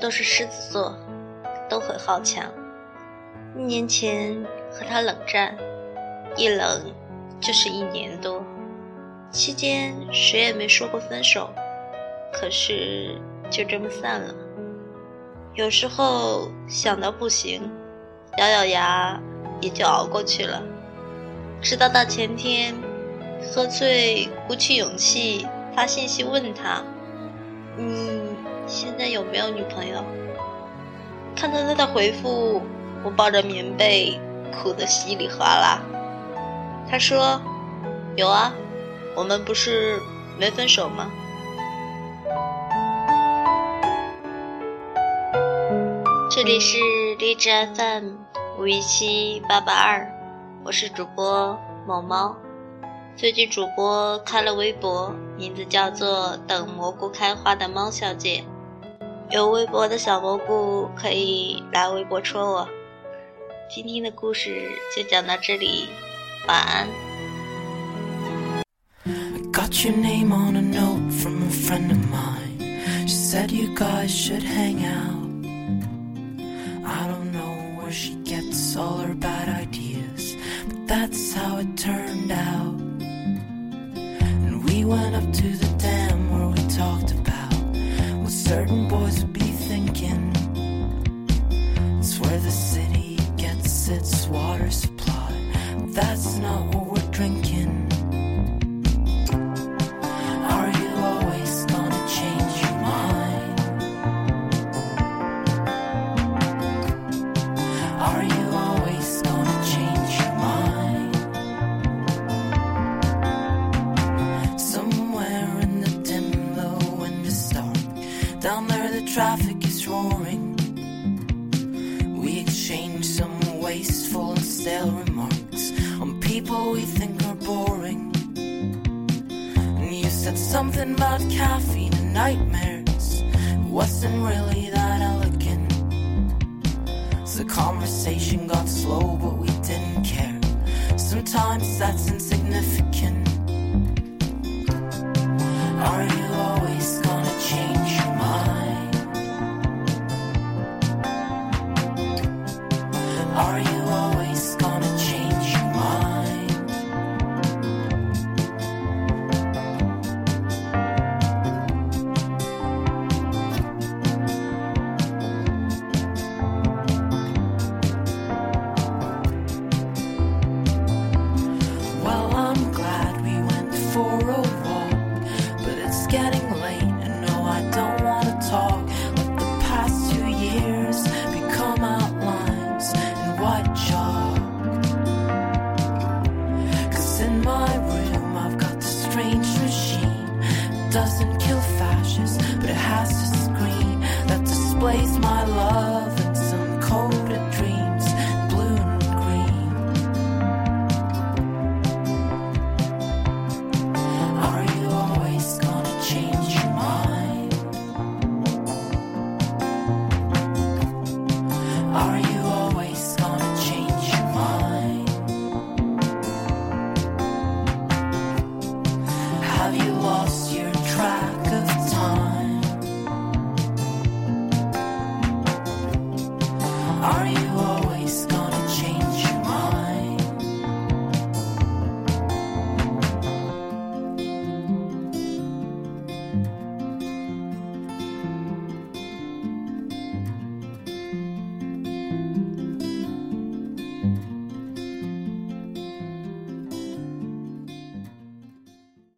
都是狮子座，都很好强。一年前和他冷战，一冷就是一年多，期间谁也没说过分手，可是就这么散了。有时候想到不行，咬咬牙也就熬过去了。直到大前天，喝醉鼓起勇气发信息问他：“你现在有没有女朋友？”看到他的回复，我抱着棉被哭得稀里哗啦。他说：“有啊，我们不是没分手吗？”这里是荔枝 FM 五一七八八二，我是主播某猫。最近主播开了微博，名字叫做“等蘑菇开花的猫小姐”。有微博的小蘑菇可以来微博戳我。今天的故事就讲到这里，晚安。Got your name on a note from a friend of mine. She said you guys should hang out. I don't know where she gets all her bad ideas, but that's how it turned out. And we went up to the dam where we talked about what certain Down there, the traffic is roaring. We exchange some wasteful and stale remarks on people we think are boring. And you said something about caffeine and nightmares. It wasn't really that elegant. So the conversation got slow, but we didn't care. Sometimes that's for a walk, but it's getting displays my love and some coded dreams, blue and green. Are you always gonna change your mind? Are you always gonna change your mind? Have you lost your track Are you?